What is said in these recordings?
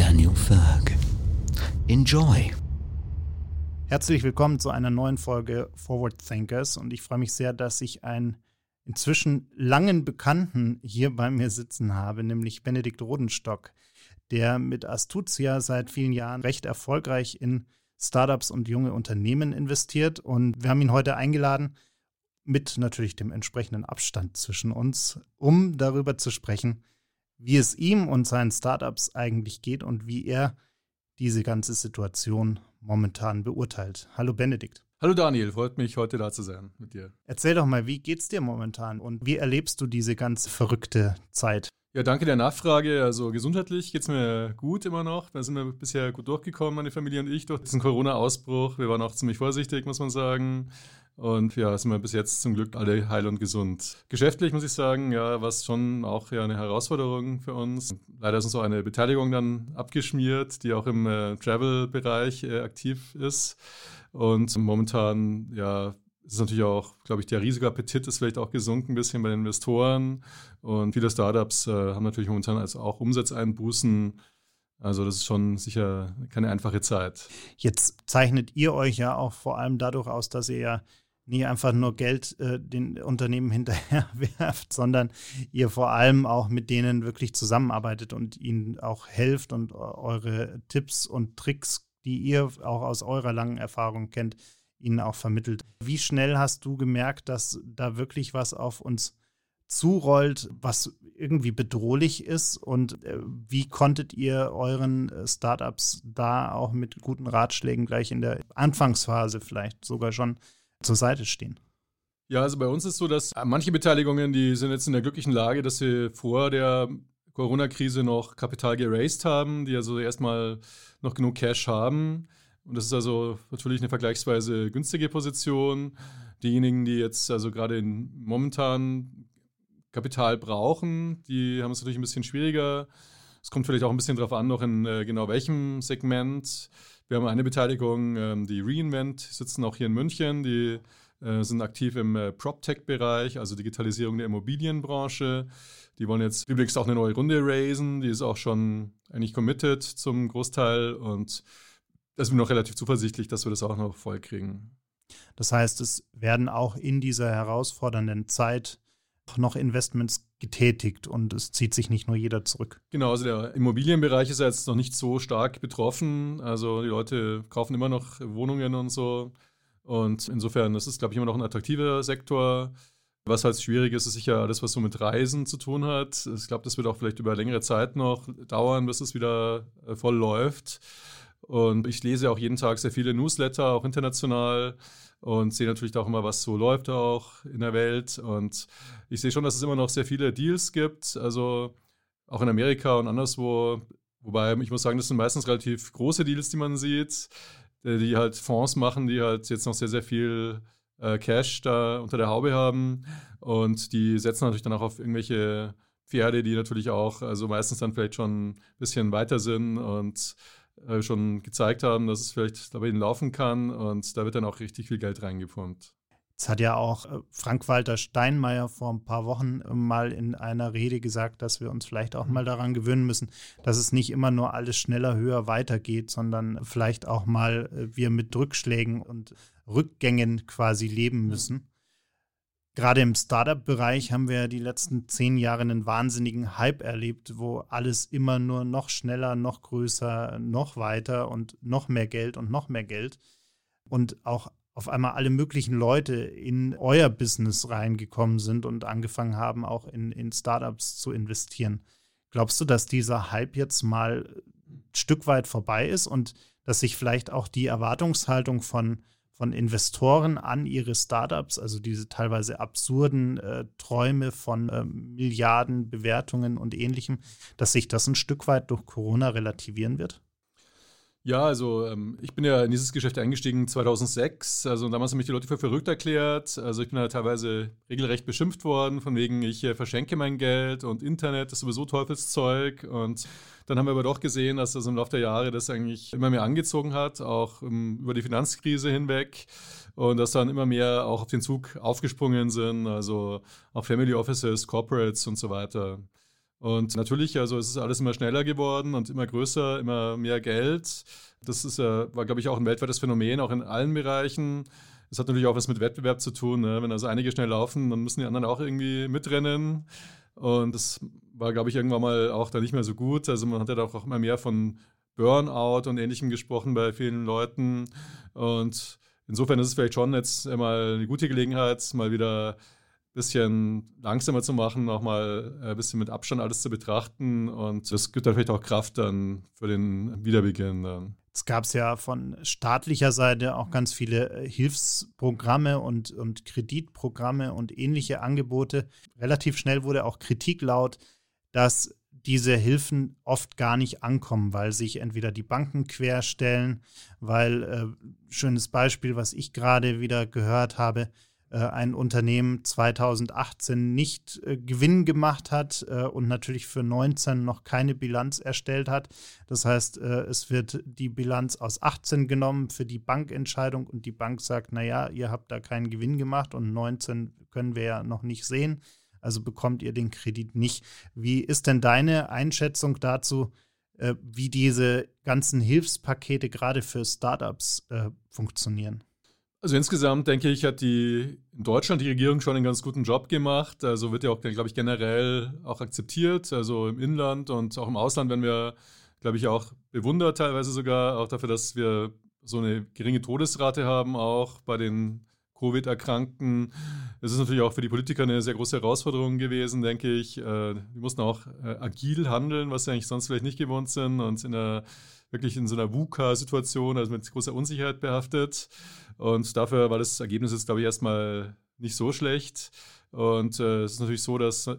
Daniel Ferg. Enjoy. Herzlich willkommen zu einer neuen Folge Forward Thinkers und ich freue mich sehr, dass ich einen inzwischen langen Bekannten hier bei mir sitzen habe, nämlich Benedikt Rodenstock, der mit Astucia seit vielen Jahren recht erfolgreich in Startups und junge Unternehmen investiert und wir haben ihn heute eingeladen, mit natürlich dem entsprechenden Abstand zwischen uns, um darüber zu sprechen, wie es ihm und seinen Startups eigentlich geht und wie er diese ganze Situation momentan beurteilt. Hallo Benedikt. Hallo Daniel, freut mich heute da zu sein mit dir. Erzähl doch mal, wie geht's dir momentan und wie erlebst du diese ganz verrückte Zeit? Ja, danke der Nachfrage. Also gesundheitlich geht es mir gut immer noch. Da sind wir bisher gut durchgekommen, meine Familie und ich, durch diesen Corona-Ausbruch. Wir waren auch ziemlich vorsichtig, muss man sagen. Und ja, sind wir bis jetzt zum Glück alle heil und gesund. Geschäftlich muss ich sagen, ja, war es schon auch ja eine Herausforderung für uns. Leider ist uns auch eine Beteiligung dann abgeschmiert, die auch im äh, Travel-Bereich äh, aktiv ist. Und momentan, ja, ist natürlich auch, glaube ich, der Risikoappetit ist vielleicht auch gesunken ein bisschen bei den Investoren. Und viele Startups äh, haben natürlich momentan also auch Umsatzeinbußen. Also das ist schon sicher keine einfache Zeit. Jetzt zeichnet ihr euch ja auch vor allem dadurch aus, dass ihr ja nie einfach nur Geld äh, den Unternehmen hinterherwerft, sondern ihr vor allem auch mit denen wirklich zusammenarbeitet und ihnen auch helft und eure Tipps und Tricks, die ihr auch aus eurer langen Erfahrung kennt, ihnen auch vermittelt. Wie schnell hast du gemerkt, dass da wirklich was auf uns zurollt, was irgendwie bedrohlich ist und äh, wie konntet ihr euren äh, Startups da auch mit guten Ratschlägen gleich in der Anfangsphase vielleicht sogar schon zur Seite stehen? Ja, also bei uns ist so, dass manche Beteiligungen, die sind jetzt in der glücklichen Lage, dass sie vor der Corona-Krise noch Kapital geraced haben, die also erstmal noch genug Cash haben. Und das ist also natürlich eine vergleichsweise günstige Position. Diejenigen, die jetzt also gerade momentan Kapital brauchen, die haben es natürlich ein bisschen schwieriger. Es kommt vielleicht auch ein bisschen darauf an, noch in äh, genau welchem Segment. Wir haben eine Beteiligung, ähm, die Reinvent, die sitzen auch hier in München, die äh, sind aktiv im äh, PropTech-Bereich, also Digitalisierung der Immobilienbranche. Die wollen jetzt übrigens auch eine neue Runde raisen, die ist auch schon eigentlich committed zum Großteil und da sind wir noch relativ zuversichtlich, dass wir das auch noch voll kriegen. Das heißt, es werden auch in dieser herausfordernden Zeit noch Investments getätigt und es zieht sich nicht nur jeder zurück. Genau, also der Immobilienbereich ist jetzt noch nicht so stark betroffen. Also die Leute kaufen immer noch Wohnungen und so. Und insofern, das ist, glaube ich, immer noch ein attraktiver Sektor. Was halt schwierig ist, ist sicher alles, was so mit Reisen zu tun hat. Ich glaube, das wird auch vielleicht über längere Zeit noch dauern, bis es wieder äh, voll läuft. Und ich lese auch jeden Tag sehr viele Newsletter, auch international und sehe natürlich auch immer, was so läuft auch in der Welt. Und ich sehe schon, dass es immer noch sehr viele Deals gibt, also auch in Amerika und anderswo. Wobei ich muss sagen, das sind meistens relativ große Deals, die man sieht, äh, die halt Fonds machen, die halt jetzt noch sehr, sehr viel äh, Cash da unter der Haube haben. Und die setzen natürlich dann auch auf irgendwelche Pferde, die natürlich auch, also meistens dann vielleicht schon ein bisschen weiter sind und äh, schon gezeigt haben, dass es vielleicht dabei laufen kann und da wird dann auch richtig viel Geld reingepumpt. Jetzt hat ja auch äh, Frank-Walter Steinmeier vor ein paar Wochen äh, mal in einer Rede gesagt, dass wir uns vielleicht auch mal daran gewöhnen müssen, dass es nicht immer nur alles schneller, höher weitergeht, sondern vielleicht auch mal wir mit Rückschlägen und Rückgängen quasi leben müssen. Gerade im Startup-Bereich haben wir die letzten zehn Jahre einen wahnsinnigen Hype erlebt, wo alles immer nur noch schneller, noch größer, noch weiter und noch mehr Geld und noch mehr Geld. Und auch auf einmal alle möglichen Leute in euer Business reingekommen sind und angefangen haben, auch in, in Startups zu investieren. Glaubst du, dass dieser Hype jetzt mal ein Stück weit vorbei ist und dass sich vielleicht auch die Erwartungshaltung von von Investoren an ihre Startups, also diese teilweise absurden äh, Träume von äh, Milliarden Bewertungen und ähnlichem, dass sich das ein Stück weit durch Corona relativieren wird? Ja, also ähm, ich bin ja in dieses Geschäft eingestiegen 2006. Also damals haben mich die Leute für verrückt erklärt. Also ich bin ja teilweise regelrecht beschimpft worden, von wegen ich äh, verschenke mein Geld und Internet ist sowieso Teufelszeug. Und dann haben wir aber doch gesehen, dass das im Laufe der Jahre das eigentlich immer mehr angezogen hat, auch ähm, über die Finanzkrise hinweg. Und dass dann immer mehr auch auf den Zug aufgesprungen sind, also auch Family Offices, Corporates und so weiter. Und natürlich, also es ist alles immer schneller geworden und immer größer, immer mehr Geld. Das ist, war, glaube ich, auch ein weltweites Phänomen, auch in allen Bereichen. Es hat natürlich auch was mit Wettbewerb zu tun. Ne? Wenn also einige schnell laufen, dann müssen die anderen auch irgendwie mitrennen. Und das war, glaube ich, irgendwann mal auch da nicht mehr so gut. Also man hat ja auch immer mehr von Burnout und Ähnlichem gesprochen bei vielen Leuten. Und insofern ist es vielleicht schon jetzt mal eine gute Gelegenheit, mal wieder bisschen langsamer zu machen, auch mal ein bisschen mit Abstand alles zu betrachten. Und das gibt dann vielleicht auch Kraft dann für den Wiederbeginn. Dann. Es gab ja von staatlicher Seite auch ganz viele äh, Hilfsprogramme und, und Kreditprogramme und ähnliche Angebote. Relativ schnell wurde auch Kritik laut, dass diese Hilfen oft gar nicht ankommen, weil sich entweder die Banken querstellen, weil, äh, schönes Beispiel, was ich gerade wieder gehört habe, äh, ein Unternehmen 2018 nicht äh, Gewinn gemacht hat äh, und natürlich für 19 noch keine Bilanz erstellt hat. Das heißt, äh, es wird die Bilanz aus 18 genommen für die Bankentscheidung und die Bank sagt, naja, ihr habt da keinen Gewinn gemacht und 19 können wir ja noch nicht sehen. Also bekommt ihr den Kredit nicht. Wie ist denn deine Einschätzung dazu, äh, wie diese ganzen Hilfspakete gerade für Startups äh, funktionieren? Also insgesamt denke ich, hat die in Deutschland die Regierung schon einen ganz guten Job gemacht. Also wird ja auch, glaube ich, generell auch akzeptiert. Also im Inland und auch im Ausland werden wir, glaube ich, auch bewundert teilweise sogar auch dafür, dass wir so eine geringe Todesrate haben, auch bei den Covid-Erkrankten. Es ist natürlich auch für die Politiker eine sehr große Herausforderung gewesen, denke ich. Äh, die mussten auch äh, agil handeln, was sie eigentlich sonst vielleicht nicht gewohnt sind und in einer wirklich in so einer VUCA-Situation, also mit großer Unsicherheit behaftet. Und dafür war das Ergebnis jetzt, glaube ich, erstmal nicht so schlecht. Und äh, es ist natürlich so, dass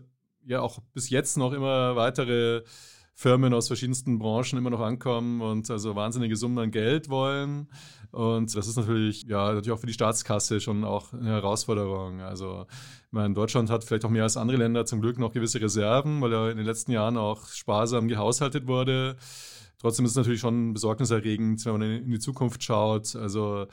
ja auch bis jetzt noch immer weitere Firmen aus verschiedensten Branchen immer noch ankommen und also wahnsinnige Summen an Geld wollen. Und das ist natürlich, ja, natürlich auch für die Staatskasse schon auch eine Herausforderung. Also, ich meine, Deutschland hat vielleicht auch mehr als andere Länder zum Glück noch gewisse Reserven, weil ja in den letzten Jahren auch sparsam gehaushaltet wurde. Trotzdem ist es natürlich schon besorgniserregend, wenn man in die Zukunft schaut. Also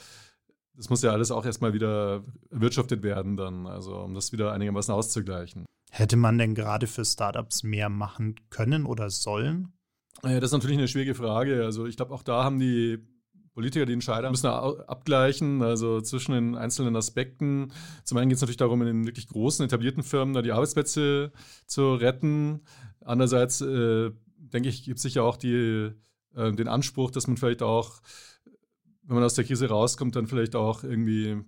das muss ja alles auch erstmal wieder erwirtschaftet werden dann, also um das wieder einigermaßen auszugleichen. Hätte man denn gerade für Startups mehr machen können oder sollen? Ja, das ist natürlich eine schwierige Frage. Also ich glaube, auch da haben die Politiker, die Entscheider, müssen abgleichen, also zwischen den einzelnen Aspekten. Zum einen geht es natürlich darum, in den wirklich großen, etablierten Firmen da die Arbeitsplätze zu retten. Andererseits äh, denke ich, gibt es sicher auch die, äh, den Anspruch, dass man vielleicht auch, wenn man aus der Krise rauskommt, dann vielleicht auch irgendwie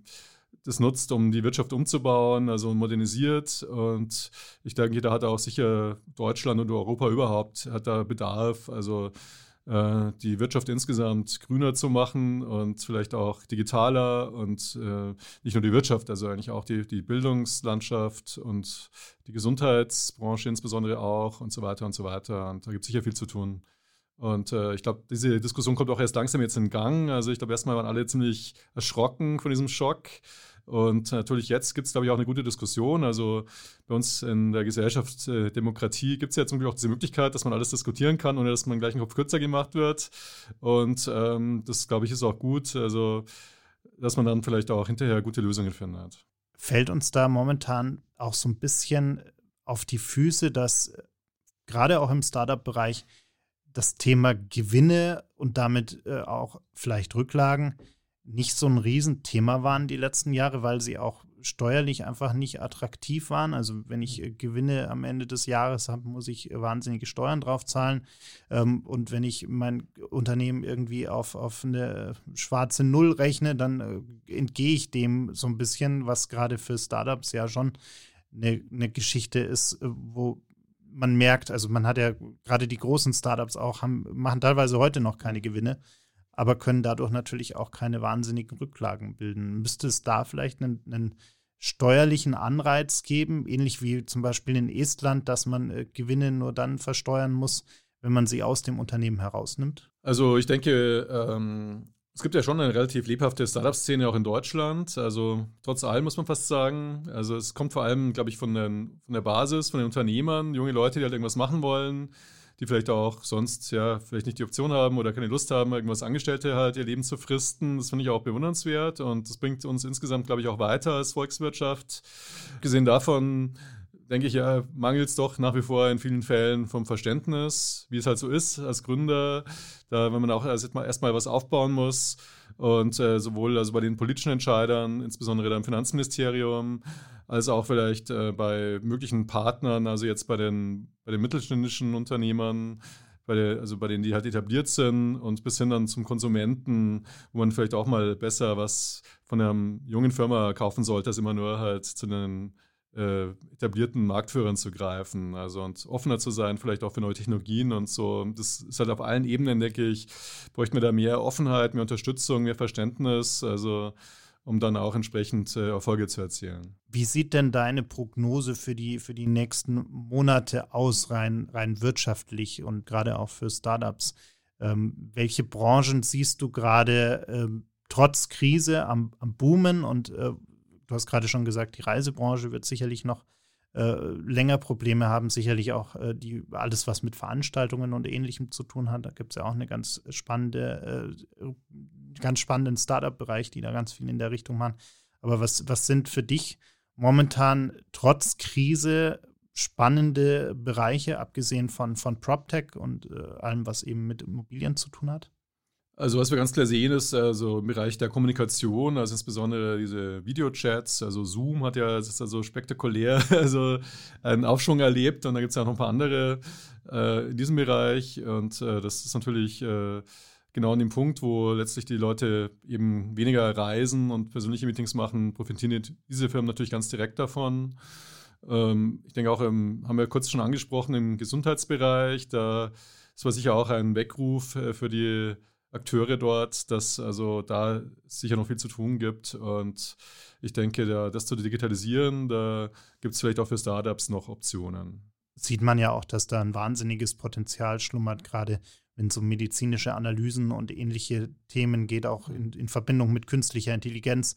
das nutzt, um die Wirtschaft umzubauen, also modernisiert. Und ich denke, da hat auch sicher Deutschland und Europa überhaupt hat da Bedarf, also äh, die Wirtschaft insgesamt grüner zu machen und vielleicht auch digitaler und äh, nicht nur die Wirtschaft, also eigentlich auch die, die Bildungslandschaft und die Gesundheitsbranche insbesondere auch und so weiter und so weiter. Und da gibt es sicher viel zu tun. Und äh, ich glaube, diese Diskussion kommt auch erst langsam jetzt in Gang. Also ich glaube, erstmal waren alle ziemlich erschrocken von diesem Schock. Und natürlich jetzt gibt es, glaube ich, auch eine gute Diskussion. Also bei uns in der Gesellschaft äh, Demokratie gibt es ja zum Glück auch diese Möglichkeit, dass man alles diskutieren kann, ohne dass man gleich einen Kopf kürzer gemacht wird. Und ähm, das, glaube ich, ist auch gut. Also, dass man dann vielleicht auch hinterher gute Lösungen findet. Fällt uns da momentan auch so ein bisschen auf die Füße, dass gerade auch im Startup-Bereich das Thema Gewinne und damit äh, auch vielleicht Rücklagen nicht so ein Riesenthema waren die letzten Jahre, weil sie auch steuerlich einfach nicht attraktiv waren. Also wenn ich äh, Gewinne am Ende des Jahres habe, muss ich wahnsinnige Steuern drauf zahlen. Ähm, und wenn ich mein Unternehmen irgendwie auf, auf eine schwarze Null rechne, dann äh, entgehe ich dem so ein bisschen, was gerade für Startups ja schon eine, eine Geschichte ist, äh, wo man merkt, also man hat ja gerade die großen Startups auch, haben, machen teilweise heute noch keine Gewinne. aber können dadurch natürlich auch keine wahnsinnigen Rücklagen bilden. Müsste es da vielleicht einen, einen steuerlichen Anreiz geben, ähnlich wie zum Beispiel in Estland, dass man äh, Gewinne nur dann versteuern muss, wenn man sie aus dem Unternehmen herausnimmt? Also ich denke, ähm, es gibt ja schon eine relativ lebhafte Startup-Szene auch in Deutschland. Also trotz allem muss man fast sagen. Also es kommt vor allem, glaube ich, von, den, von der Basis, von den Unternehmern, junge Leute, die halt irgendwas machen wollen, die vielleicht auch sonst ja vielleicht nicht die Option haben oder keine Lust haben, irgendwas Angestellte halt ihr Leben zu fristen. Das finde ich auch bewundernswert und das bringt uns insgesamt, glaube ich, auch weiter als Volkswirtschaft. Gesehen davon denke ich, ja, mangelt es doch nach wie vor in vielen Fällen vom Verständnis, wie es halt so ist als Gründer, da wenn man auch erstmal erst was aufbauen muss und äh, sowohl also bei den politischen Entscheidern, insbesondere beim Finanzministerium, als auch vielleicht äh, bei möglichen Partnern, also jetzt bei den, bei den mittelständischen Unternehmern, bei der, also bei denen, die halt etabliert sind und bis hin dann zum Konsumenten, wo man vielleicht auch mal besser was von einer jungen Firma kaufen sollte, als immer nur halt zu den äh, etablierten Marktführern zu greifen, also und offener zu sein, vielleicht auch für neue Technologien und so. Das ist halt auf allen Ebenen, denke ich, bräuchte man da mehr Offenheit, mehr Unterstützung, mehr Verständnis, also um dann auch entsprechend äh, Erfolge zu erzielen. Wie sieht denn deine Prognose für die, für die nächsten Monate aus, rein, rein wirtschaftlich und gerade auch für Startups? Ähm, welche Branchen siehst du gerade ähm, trotz Krise am, am Boomen und äh, du hast gerade schon gesagt, die Reisebranche wird sicherlich noch äh, länger Probleme haben, sicherlich auch äh, die, alles, was mit Veranstaltungen und ähnlichem zu tun hat. Da gibt es ja auch eine ganz spannende, äh, ganz spannenden Startup-Bereich, die da ganz viel in der Richtung machen. Aber was, was sind für dich momentan trotz Krise spannende Bereiche, abgesehen von, von PropTech und äh, allem, was eben mit Immobilien zu tun hat? Also was wir ganz klar sehen ist, also im Bereich der Kommunikation, also insbesondere diese Videochats, also Zoom hat ja, es ist also spektakulär, also einen Aufschwung erlebt und da gibt es ja noch ein paar andere äh, in diesem Bereich und äh, das ist natürlich äh, genau an dem Punkt, wo letztlich die Leute eben weniger reisen und persönliche Meetings machen, profitieren diese Firmen natürlich ganz direkt davon. Ähm, ich denke auch, im, haben wir kurz schon angesprochen, im Gesundheitsbereich, da ist war sicher auch ein Weckruf äh, für die Akteure dort, dass also da sicher noch viel zu tun gibt. Und ich denke, da, das zu digitalisieren, da gibt es vielleicht auch für Startups noch Optionen. Sieht man ja auch, dass da ein wahnsinniges Potenzial schlummert, gerade wenn es um medizinische Analysen und ähnliche Themen geht, auch in, in Verbindung mit künstlicher Intelligenz.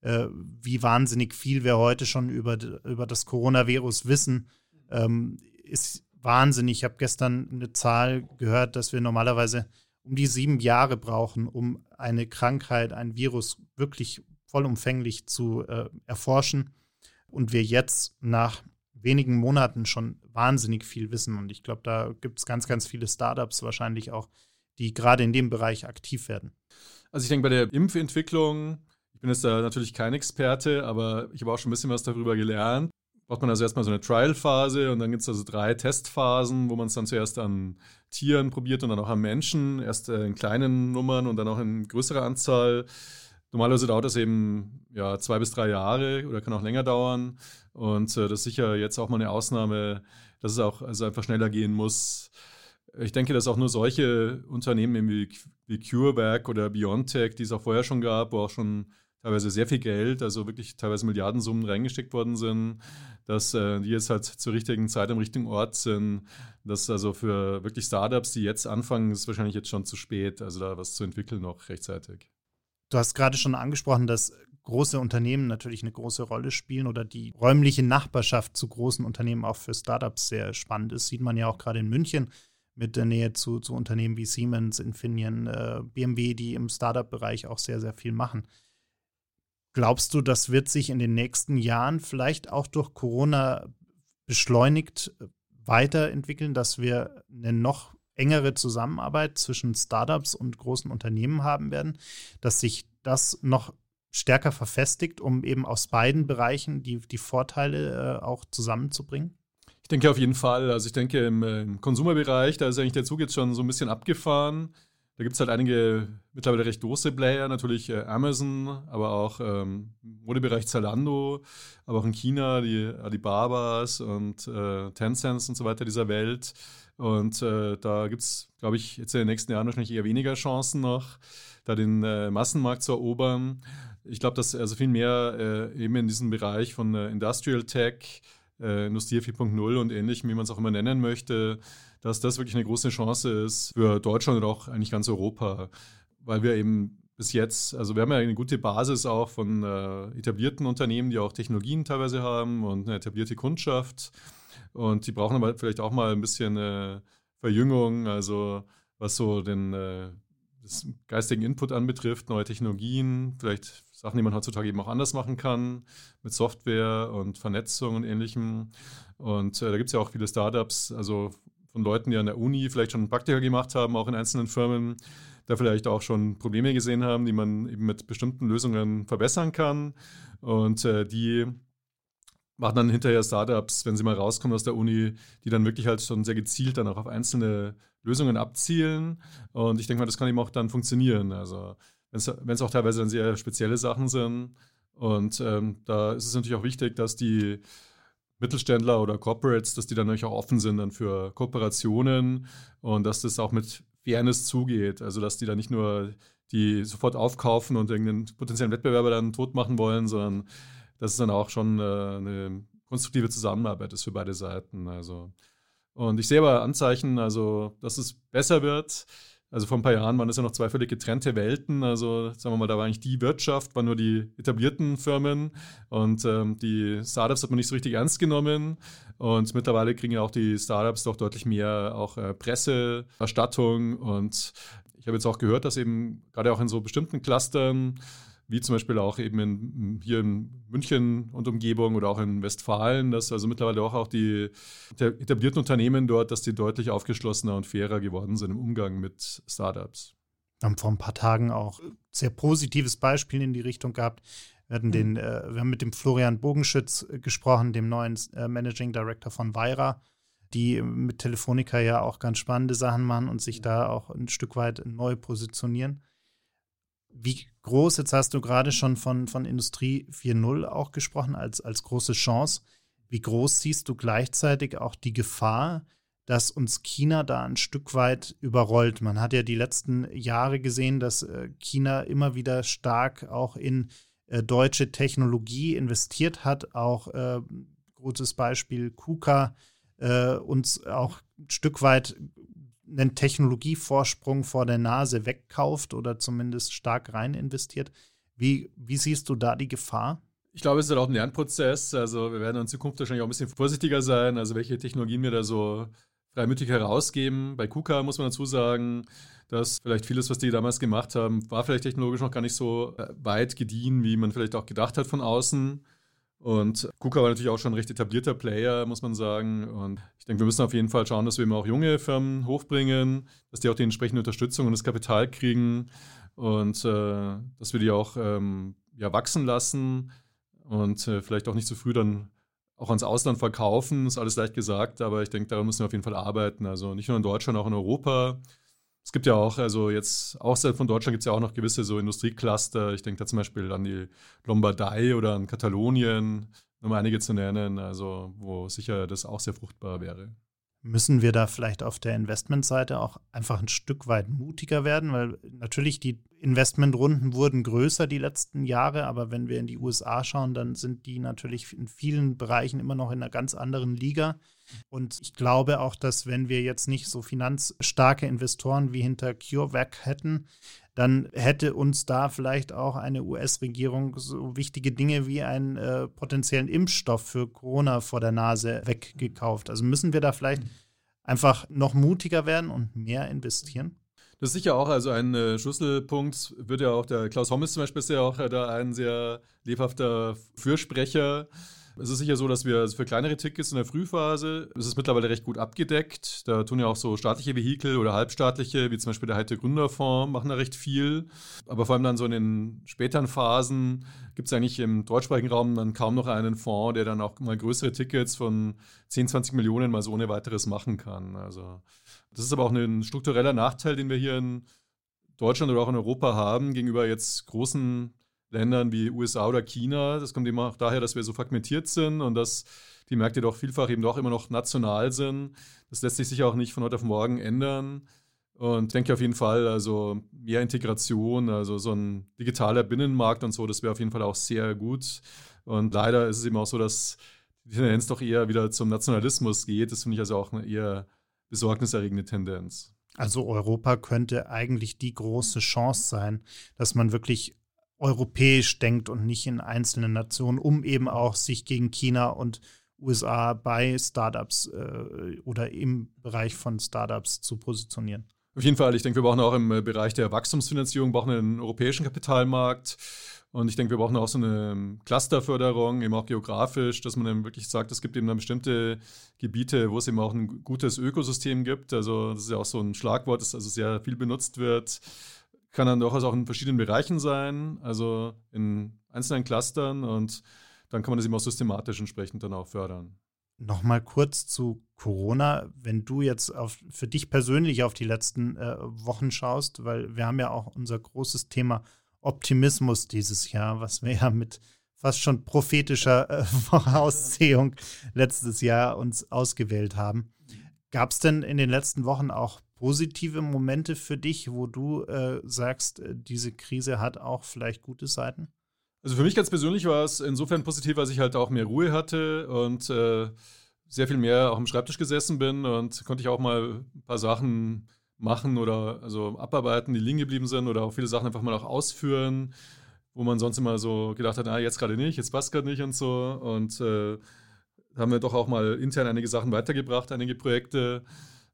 Äh, wie wahnsinnig viel wir heute schon über, über das Coronavirus wissen, ähm, ist wahnsinnig. Ich habe gestern eine Zahl gehört, dass wir normalerweise um die sieben Jahre brauchen, um eine Krankheit, ein Virus wirklich vollumfänglich zu äh, erforschen. Und wir jetzt nach wenigen Monaten schon wahnsinnig viel wissen. Und ich glaube, da gibt es ganz, ganz viele Startups wahrscheinlich auch, die gerade in dem Bereich aktiv werden. Also ich denke, bei der Impfentwicklung, ich bin jetzt da natürlich kein Experte, aber ich habe auch schon ein bisschen was darüber gelernt braucht man also erstmal so eine Trial-Phase und dann gibt es also drei Testphasen, wo man es dann zuerst an Tieren probiert und dann auch an Menschen, erst äh, in kleinen Nummern und dann auch in größerer Anzahl. Normalerweise dauert das eben ja, zwei bis drei Jahre oder kann auch länger dauern. Und äh, das ist sicher jetzt auch mal eine Ausnahme, dass es auch also einfach schneller gehen muss. Ich denke, dass auch nur solche Unternehmen wie, wie CureVac oder BioNTech, die es auch vorher schon gab, wo auch schon teilweise sehr viel Geld, also wirklich teilweise Milliardensummen reingesteckt worden sind, dass äh, die jetzt halt zur richtigen Zeit am richtigen Ort sind. Das also für wirklich Startups, die jetzt anfangen, ist wahrscheinlich jetzt schon zu spät, also da was zu entwickeln noch rechtzeitig. Du hast gerade schon angesprochen, dass große Unternehmen natürlich eine große Rolle spielen oder die räumliche Nachbarschaft zu großen Unternehmen auch für Startups sehr spannend ist. Sieht man ja auch gerade in München mit der Nähe zu, zu Unternehmen wie Siemens, Infineon, äh, BMW, die im Startup-Bereich auch sehr, sehr viel machen. Glaubst du, das wird sich in den nächsten Jahren vielleicht auch durch Corona beschleunigt äh, weiterentwickeln, dass wir eine noch engere Zusammenarbeit zwischen Startups und großen Unternehmen haben werden, dass sich das noch stärker verfestigt, um eben aus beiden Bereichen die, die Vorteile äh, auch zusammenzubringen? Ich denke auf jeden Fall. Also ich denke äh, im Konsumerbereich, da ist eigentlich der Zug jetzt schon so ein bisschen abgefahren. Da gibt es halt einige mittlerweile recht große Player, natürlich äh, Amazon, aber auch ähm, Modebereich Zalando, aber auch in China die Alibabas und äh, Tencents und so weiter dieser Welt. Und äh, da gibt es, glaube ich, jetzt in den nächsten Jahren wahrscheinlich eher weniger Chancen noch, da den äh, Massenmarkt zu erobern. Ich glaube, dass also viel mehr äh, eben in diesem Bereich von Industrial Tech, Industrie 4.0 und ähnlichem, wie man es auch immer nennen möchte, dass das wirklich eine große Chance ist für Deutschland und auch eigentlich ganz Europa, weil wir eben bis jetzt, also wir haben ja eine gute Basis auch von äh, etablierten Unternehmen, die auch Technologien teilweise haben und eine etablierte Kundschaft. Und die brauchen aber vielleicht auch mal ein bisschen äh, Verjüngung, also was so den äh, geistigen Input anbetrifft, neue Technologien, vielleicht Sachen, die man heutzutage eben auch anders machen kann, mit Software und Vernetzung und ähnlichem. Und äh, da gibt es ja auch viele Startups, also von Leuten, die an der Uni vielleicht schon Praktika gemacht haben, auch in einzelnen Firmen, da vielleicht auch schon Probleme gesehen haben, die man eben mit bestimmten Lösungen verbessern kann. Und äh, die machen dann hinterher Startups, wenn sie mal rauskommen aus der Uni, die dann wirklich halt schon sehr gezielt dann auch auf einzelne Lösungen abzielen. Und ich denke mal, das kann eben auch dann funktionieren. Also wenn es auch teilweise dann sehr spezielle Sachen sind. Und ähm, da ist es natürlich auch wichtig, dass die Mittelständler oder Corporates, dass die dann natürlich auch offen sind dann für Kooperationen und dass das auch mit Fairness zugeht. Also dass die dann nicht nur die sofort aufkaufen und irgendeinen potenziellen Wettbewerber dann tot machen wollen, sondern dass es dann auch schon äh, eine konstruktive Zusammenarbeit ist für beide Seiten. Also und ich sehe aber Anzeichen, also dass es besser wird. Also vor ein paar Jahren waren das ja noch zwei völlig getrennte Welten. Also sagen wir mal, da war eigentlich die Wirtschaft, waren nur die etablierten Firmen und ähm, die Startups hat man nicht so richtig ernst genommen. Und mittlerweile kriegen ja auch die Startups doch deutlich mehr auch äh, Presseerstattung. Und ich habe jetzt auch gehört, dass eben gerade auch in so bestimmten Clustern wie zum Beispiel auch eben in, hier in München und Umgebung oder auch in Westfalen, dass also mittlerweile auch, auch die etablierten Unternehmen dort, dass die deutlich aufgeschlossener und fairer geworden sind im Umgang mit Startups. Wir haben vor ein paar Tagen auch sehr positives Beispiel in die Richtung gehabt. Wir, hatten den, äh, wir haben mit dem Florian Bogenschütz gesprochen, dem neuen äh, Managing Director von Weira, die mit Telefonica ja auch ganz spannende Sachen machen und sich da auch ein Stück weit neu positionieren. Wie groß, jetzt hast du gerade schon von, von Industrie 4.0 auch gesprochen, als, als große Chance. Wie groß siehst du gleichzeitig auch die Gefahr, dass uns China da ein Stück weit überrollt? Man hat ja die letzten Jahre gesehen, dass äh, China immer wieder stark auch in äh, deutsche Technologie investiert hat. Auch äh, großes Beispiel KUKA äh, uns auch ein Stück weit einen Technologievorsprung vor der Nase wegkauft oder zumindest stark rein investiert. Wie, wie siehst du da die Gefahr? Ich glaube, es ist halt auch ein Lernprozess. Also wir werden in Zukunft wahrscheinlich auch ein bisschen vorsichtiger sein, also welche Technologien wir da so freimütig herausgeben. Bei KUKA muss man dazu sagen, dass vielleicht vieles, was die damals gemacht haben, war vielleicht technologisch noch gar nicht so äh, weit gediehen, wie man vielleicht auch gedacht hat von außen. Und KUKA war natürlich auch schon ein recht etablierter Player, muss man sagen. Und ich denke, wir müssen auf jeden Fall schauen, dass wir immer auch junge Firmen hochbringen, dass die auch die entsprechende Unterstützung und das Kapital kriegen und äh, dass wir die auch ähm, ja, wachsen lassen und äh, vielleicht auch nicht zu so früh dann auch ans Ausland verkaufen. Ist alles leicht gesagt, aber ich denke, daran müssen wir auf jeden Fall arbeiten. Also nicht nur in Deutschland, auch in Europa. Es gibt ja auch, also jetzt außerhalb von Deutschland gibt es ja auch noch gewisse so Industriecluster. Ich denke da zum Beispiel an die Lombardei oder an Katalonien, um einige zu nennen, also wo sicher das auch sehr fruchtbar wäre. Müssen wir da vielleicht auf der Investmentseite auch einfach ein Stück weit mutiger werden? Weil natürlich die Investmentrunden wurden größer die letzten Jahre, aber wenn wir in die USA schauen, dann sind die natürlich in vielen Bereichen immer noch in einer ganz anderen Liga. Und ich glaube auch, dass wenn wir jetzt nicht so finanzstarke Investoren wie hinter CureVac hätten, dann hätte uns da vielleicht auch eine US-Regierung so wichtige Dinge wie einen äh, potenziellen Impfstoff für Corona vor der Nase weggekauft. Also müssen wir da vielleicht einfach noch mutiger werden und mehr investieren? Das ist sicher auch also ein äh, Schlüsselpunkt. Wird ja auch der Klaus Hommes zum Beispiel ist ja auch äh, da ein sehr lebhafter Fürsprecher. Es ist sicher so, dass wir für kleinere Tickets in der Frühphase ist es mittlerweile recht gut abgedeckt. Da tun ja auch so staatliche Vehikel oder halbstaatliche, wie zum Beispiel der Heite Gründerfonds, machen da recht viel. Aber vor allem dann so in den späteren Phasen gibt es eigentlich im deutschsprachigen Raum dann kaum noch einen Fonds, der dann auch mal größere Tickets von 10, 20 Millionen mal so ohne weiteres machen kann. Also das ist aber auch ein struktureller Nachteil, den wir hier in Deutschland oder auch in Europa haben gegenüber jetzt großen Ländern wie USA oder China. Das kommt eben auch daher, dass wir so fragmentiert sind und dass die Märkte doch vielfach eben doch immer noch national sind. Das lässt sich sicher auch nicht von heute auf morgen ändern. Und ich denke auf jeden Fall, also mehr Integration, also so ein digitaler Binnenmarkt und so, das wäre auf jeden Fall auch sehr gut. Und leider ist es eben auch so, dass die Tendenz doch eher wieder zum Nationalismus geht. Das finde ich also auch eine eher besorgniserregende Tendenz. Also Europa könnte eigentlich die große Chance sein, dass man wirklich europäisch denkt und nicht in einzelnen Nationen, um eben auch sich gegen China und USA bei Startups äh, oder im Bereich von Startups zu positionieren. Auf jeden Fall. Ich denke, wir brauchen auch im äh, Bereich der Wachstumsfinanzierung brauchen einen europäischen Kapitalmarkt. Und ich denke, wir brauchen auch so eine ähm, Clusterförderung, eben auch geografisch, dass man dann wirklich sagt, es gibt eben dann bestimmte Gebiete, wo es eben auch ein gutes Ökosystem gibt. Also das ist ja auch so ein Schlagwort, das also sehr viel benutzt wird. Kann dann durchaus auch in verschiedenen Bereichen sein, also in einzelnen Clustern und dann kann man das eben auch systematisch entsprechend dann auch fördern. Nochmal kurz zu Corona, wenn du jetzt auf, für dich persönlich auf die letzten äh, Wochen schaust, weil wir haben ja auch unser großes Thema Optimismus dieses Jahr, was wir ja mit fast schon prophetischer äh, Voraussehung letztes Jahr uns ausgewählt haben. Gab es denn in den letzten Wochen auch positive Momente für dich, wo du äh, sagst, äh, diese Krise hat auch vielleicht gute Seiten? Also für mich ganz persönlich war es insofern positiv, als ich halt auch mehr Ruhe hatte und äh, sehr viel mehr auch am Schreibtisch gesessen bin und konnte ich auch mal ein paar Sachen machen oder also abarbeiten, die liegen geblieben sind oder auch viele Sachen einfach mal auch ausführen, wo man sonst immer so gedacht hat, ah, jetzt gerade nicht, jetzt passt gerade nicht und so. Und äh, haben wir doch auch mal intern einige Sachen weitergebracht, einige Projekte.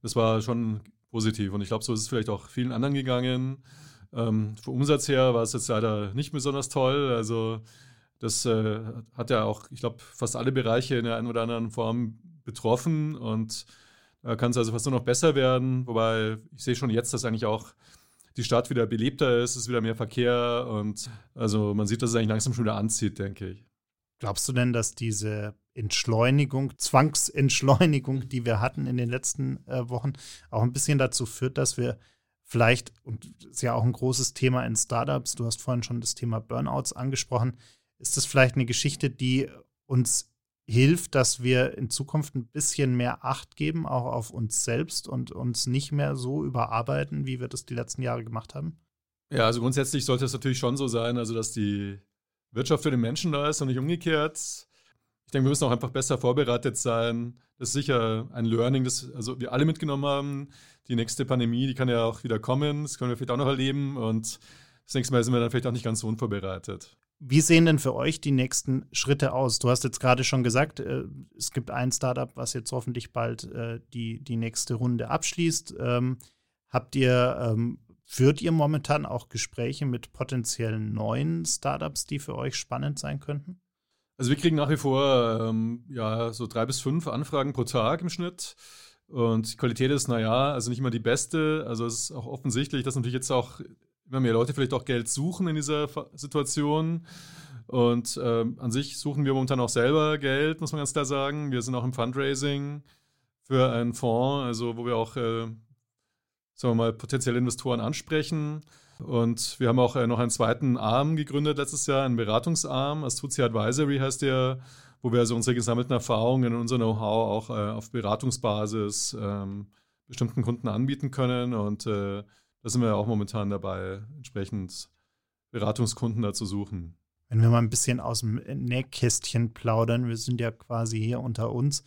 Das war schon positiv und ich glaube, so ist es vielleicht auch vielen anderen gegangen. Ähm, vom Umsatz her war es jetzt leider nicht besonders toll. Also das äh, hat ja auch, ich glaube, fast alle Bereiche in der einen oder anderen Form betroffen und da kann es also fast nur noch besser werden. Wobei ich sehe schon jetzt, dass eigentlich auch die Stadt wieder belebter ist, es ist wieder mehr Verkehr und also man sieht, dass es eigentlich langsam schon wieder anzieht, denke ich. Glaubst du denn, dass diese Entschleunigung, Zwangsentschleunigung, die wir hatten in den letzten äh, Wochen, auch ein bisschen dazu führt, dass wir vielleicht, und das ist ja auch ein großes Thema in Startups, du hast vorhin schon das Thema Burnouts angesprochen, ist das vielleicht eine Geschichte, die uns hilft, dass wir in Zukunft ein bisschen mehr Acht geben, auch auf uns selbst und uns nicht mehr so überarbeiten, wie wir das die letzten Jahre gemacht haben? Ja, also grundsätzlich sollte es natürlich schon so sein, also dass die Wirtschaft für den Menschen da ist und nicht umgekehrt. Ich denke, wir müssen auch einfach besser vorbereitet sein. Das ist sicher ein Learning, das also wir alle mitgenommen haben die nächste Pandemie, die kann ja auch wieder kommen, das können wir vielleicht auch noch erleben und das nächste Mal sind wir dann vielleicht auch nicht ganz so unvorbereitet. Wie sehen denn für euch die nächsten Schritte aus? Du hast jetzt gerade schon gesagt, äh, es gibt ein Startup, was jetzt hoffentlich bald äh, die, die nächste Runde abschließt. Ähm, habt ihr, ähm, führt ihr momentan auch Gespräche mit potenziellen neuen Startups, die für euch spannend sein könnten? Also wir kriegen nach wie vor ähm, ja, so drei bis fünf Anfragen pro Tag im Schnitt. Und die Qualität ist, naja, also nicht immer die beste. Also es ist auch offensichtlich, dass natürlich jetzt auch immer mehr Leute vielleicht auch Geld suchen in dieser Situation. Und ähm, an sich suchen wir momentan auch selber Geld, muss man ganz klar sagen. Wir sind auch im Fundraising für einen Fonds, also wo wir auch, äh, sagen wir mal, potenzielle Investoren ansprechen. Und wir haben auch äh, noch einen zweiten Arm gegründet letztes Jahr, einen Beratungsarm. Astucia Advisory heißt der wo wir also unsere gesammelten Erfahrungen und unser Know-how auch äh, auf Beratungsbasis ähm, bestimmten Kunden anbieten können. Und äh, da sind wir auch momentan dabei, entsprechend Beratungskunden da zu suchen. Wenn wir mal ein bisschen aus dem Nähkästchen plaudern, wir sind ja quasi hier unter uns.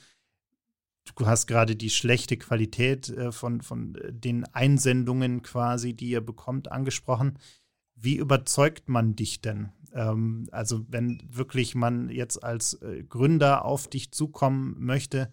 Du hast gerade die schlechte Qualität äh, von, von den Einsendungen quasi, die ihr bekommt, angesprochen. Wie überzeugt man dich denn? Ähm, also wenn wirklich man jetzt als äh, Gründer auf dich zukommen möchte,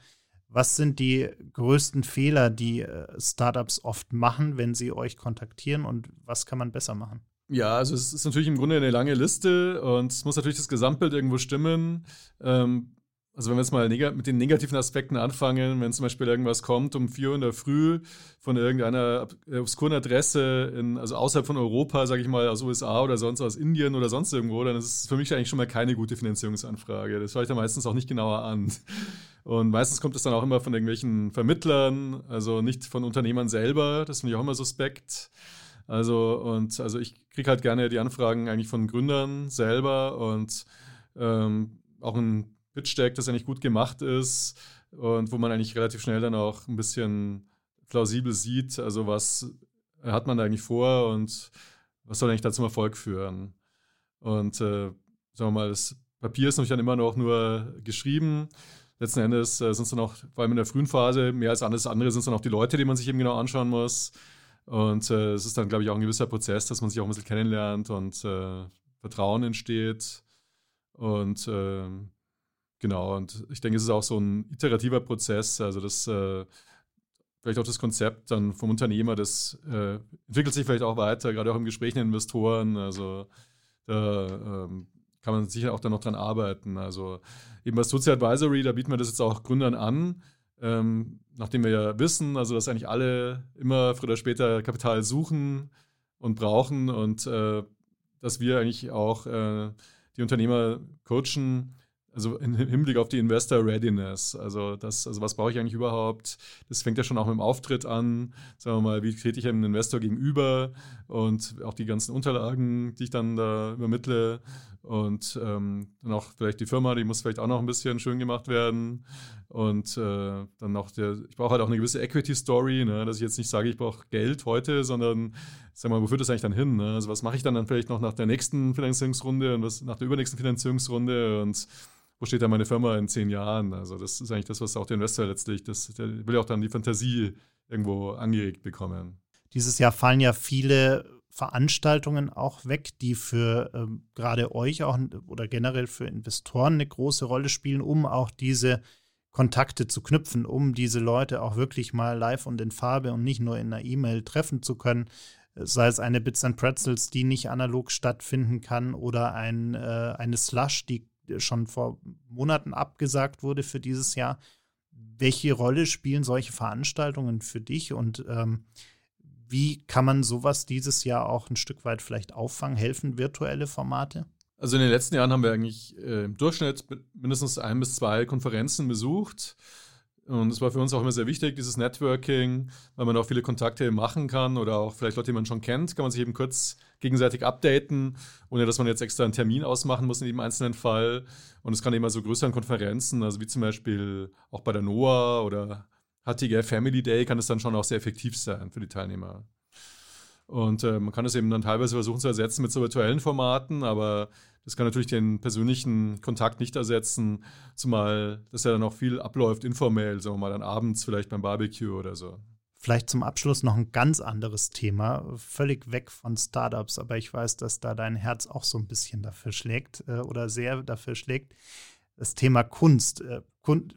was sind die größten Fehler, die äh, Startups oft machen, wenn sie euch kontaktieren und was kann man besser machen? Ja, also es ist natürlich im Grunde eine lange Liste und es muss natürlich das Gesamtbild irgendwo stimmen. Ähm, also wenn wir jetzt mal mit den negativen Aspekten anfangen, wenn zum Beispiel irgendwas kommt um 4 Uhr in der Früh von irgendeiner obskuren Adresse, in, also außerhalb von Europa, sage ich mal, aus USA oder sonst aus Indien oder sonst irgendwo, dann ist es für mich eigentlich schon mal keine gute Finanzierungsanfrage. Das schaue ich dann meistens auch nicht genauer an. Und meistens kommt es dann auch immer von irgendwelchen Vermittlern, also nicht von Unternehmern selber. Das finde ich auch immer suspekt. Also, und also ich kriege halt gerne die Anfragen eigentlich von Gründern selber und ähm, auch ein Pitch-Deck, das eigentlich gut gemacht ist und wo man eigentlich relativ schnell dann auch ein bisschen plausibel sieht, also was hat man da eigentlich vor und was soll eigentlich da zum Erfolg führen. Und äh, sagen wir mal, das Papier ist natürlich dann immer noch nur geschrieben. Letzten Endes äh, sind es dann auch, vor allem in der frühen Phase, mehr als alles andere sind es dann auch die Leute, die man sich eben genau anschauen muss. Und äh, es ist dann, glaube ich, auch ein gewisser Prozess, dass man sich auch ein bisschen kennenlernt und äh, Vertrauen entsteht. Und ähm, genau, und ich denke, es ist auch so ein iterativer Prozess. Also das äh, vielleicht auch das Konzept dann vom Unternehmer, das äh, entwickelt sich vielleicht auch weiter, gerade auch im Gespräch mit Investoren. Also da ähm, kann man sicher auch dann noch dran arbeiten. Also eben bei Sozi Advisory, da bieten wir das jetzt auch Gründern an, ähm, nachdem wir ja wissen, also dass eigentlich alle immer früher oder später Kapital suchen und brauchen und äh, dass wir eigentlich auch äh, die Unternehmer coachen, also im Hinblick auf die Investor Readiness, also das, also was brauche ich eigentlich überhaupt? Das fängt ja schon auch mit dem Auftritt an, sagen wir mal, wie trete ich einem Investor gegenüber und auch die ganzen Unterlagen, die ich dann da übermittle und ähm, dann auch vielleicht die Firma, die muss vielleicht auch noch ein bisschen schön gemacht werden und äh, dann noch der, ich brauche halt auch eine gewisse Equity Story, ne? dass ich jetzt nicht sage, ich brauche Geld heute, sondern sag mal, wo führt das eigentlich dann hin? Ne? Also was mache ich dann dann vielleicht noch nach der nächsten Finanzierungsrunde und was nach der übernächsten Finanzierungsrunde und wo steht da meine Firma in zehn Jahren? Also das ist eigentlich das, was auch der Investor letztlich, das, der will ja auch dann die Fantasie irgendwo angeregt bekommen. Dieses Jahr fallen ja viele Veranstaltungen auch weg, die für ähm, gerade euch auch oder generell für Investoren eine große Rolle spielen, um auch diese Kontakte zu knüpfen, um diese Leute auch wirklich mal live und in Farbe und nicht nur in einer E-Mail treffen zu können. Sei es eine Bits and Pretzels, die nicht analog stattfinden kann, oder ein, äh, eine Slush, die schon vor Monaten abgesagt wurde für dieses Jahr. Welche Rolle spielen solche Veranstaltungen für dich und ähm, wie kann man sowas dieses Jahr auch ein Stück weit vielleicht auffangen? Helfen virtuelle Formate? Also in den letzten Jahren haben wir eigentlich äh, im Durchschnitt mindestens ein bis zwei Konferenzen besucht. Und es war für uns auch immer sehr wichtig, dieses Networking, weil man auch viele Kontakte machen kann oder auch vielleicht Leute, die man schon kennt, kann man sich eben kurz gegenseitig updaten, ohne dass man jetzt extra einen Termin ausmachen muss in jedem einzelnen Fall. Und es kann eben so größeren Konferenzen, also wie zum Beispiel auch bei der NOAA oder HTG Family Day, kann es dann schon auch sehr effektiv sein für die Teilnehmer. Und äh, man kann es eben dann teilweise versuchen zu ersetzen mit so virtuellen Formaten, aber das kann natürlich den persönlichen Kontakt nicht ersetzen, zumal das ja dann auch viel abläuft informell, sagen wir mal dann abends vielleicht beim Barbecue oder so. Vielleicht zum Abschluss noch ein ganz anderes Thema, völlig weg von Startups, aber ich weiß, dass da dein Herz auch so ein bisschen dafür schlägt äh, oder sehr dafür schlägt. Das Thema Kunst. Äh,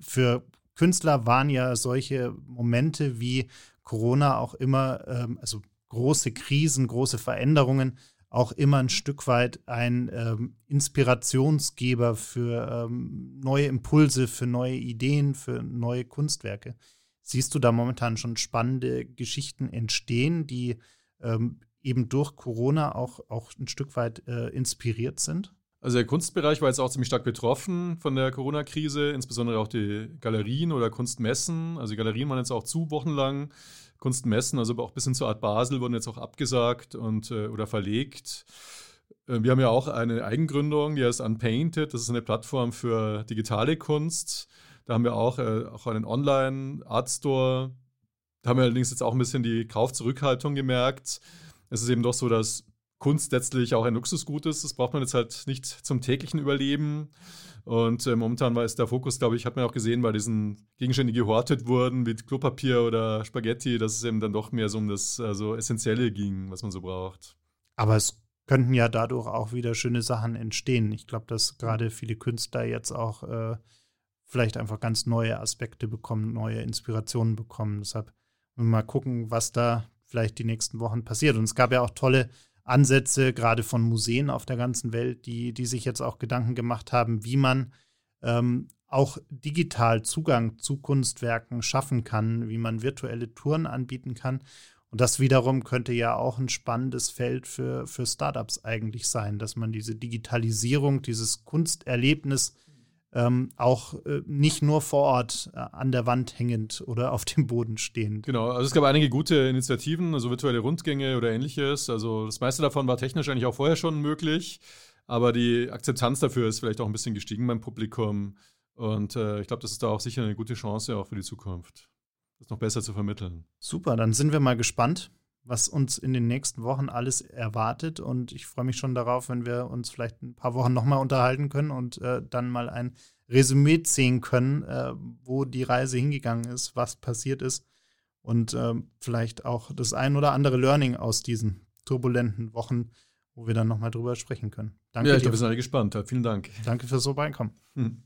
für Künstler waren ja solche Momente wie Corona auch immer, ähm, also große Krisen, große Veränderungen, auch immer ein Stück weit ein ähm, Inspirationsgeber für ähm, neue Impulse, für neue Ideen, für neue Kunstwerke. Siehst du da momentan schon spannende Geschichten entstehen, die ähm, eben durch Corona auch, auch ein Stück weit äh, inspiriert sind? Also der Kunstbereich war jetzt auch ziemlich stark betroffen von der Corona-Krise, insbesondere auch die Galerien oder Kunstmessen. Also die Galerien waren jetzt auch zu wochenlang. Kunstmessen, also auch bis hin zur Art Basel, wurden jetzt auch abgesagt und, äh, oder verlegt. Äh, wir haben ja auch eine Eigengründung, die heißt Unpainted. Das ist eine Plattform für digitale Kunst. Da haben wir auch, äh, auch einen Online-Art-Store. Da haben wir allerdings jetzt auch ein bisschen die Kaufzurückhaltung gemerkt. Es ist eben doch so, dass Kunst letztlich auch ein Luxusgut ist. Das braucht man jetzt halt nicht zum täglichen Überleben. Und äh, momentan war es der Fokus, glaube ich, hat man auch gesehen, bei diesen Gegenständen, die gehortet wurden, wie Klopapier oder Spaghetti, dass es eben dann doch mehr so um das also Essentielle ging, was man so braucht. Aber es könnten ja dadurch auch wieder schöne Sachen entstehen. Ich glaube, dass gerade viele Künstler jetzt auch äh, vielleicht einfach ganz neue Aspekte bekommen, neue Inspirationen bekommen. Deshalb mal gucken, was da vielleicht die nächsten Wochen passiert. Und es gab ja auch tolle Ansätze, gerade von Museen auf der ganzen Welt, die, die sich jetzt auch Gedanken gemacht haben, wie man ähm, auch digital Zugang zu Kunstwerken schaffen kann, wie man virtuelle Touren anbieten kann. Und das wiederum könnte ja auch ein spannendes Feld für, für Startups eigentlich sein, dass man diese Digitalisierung, dieses Kunsterlebnis ähm, auch äh, nicht nur vor Ort äh, an der Wand hängend oder auf dem Boden stehend. Genau, also es gab einige gute Initiativen, also virtuelle Rundgänge oder ähnliches. Also das meiste davon war technisch eigentlich auch vorher schon möglich, aber die Akzeptanz dafür ist vielleicht auch ein bisschen gestiegen beim Publikum. Und äh, ich glaube, das ist da auch sicher eine gute Chance auch für die Zukunft, das noch besser zu vermitteln. Super, dann sind wir mal gespannt, was uns in den nächsten Wochen alles erwartet. Und ich freue mich schon darauf, wenn wir uns vielleicht ein paar Wochen nochmal unterhalten können und äh, dann mal ein Resümee ziehen können, äh, wo die Reise hingegangen ist, was passiert ist und äh, vielleicht auch das ein oder andere Learning aus diesen turbulenten Wochen, wo wir dann nochmal drüber sprechen können. Danke. Ja, ich glaube, wir sind alle gespannt. Vielen Dank. Danke fürs Vorbeikommen. Hm.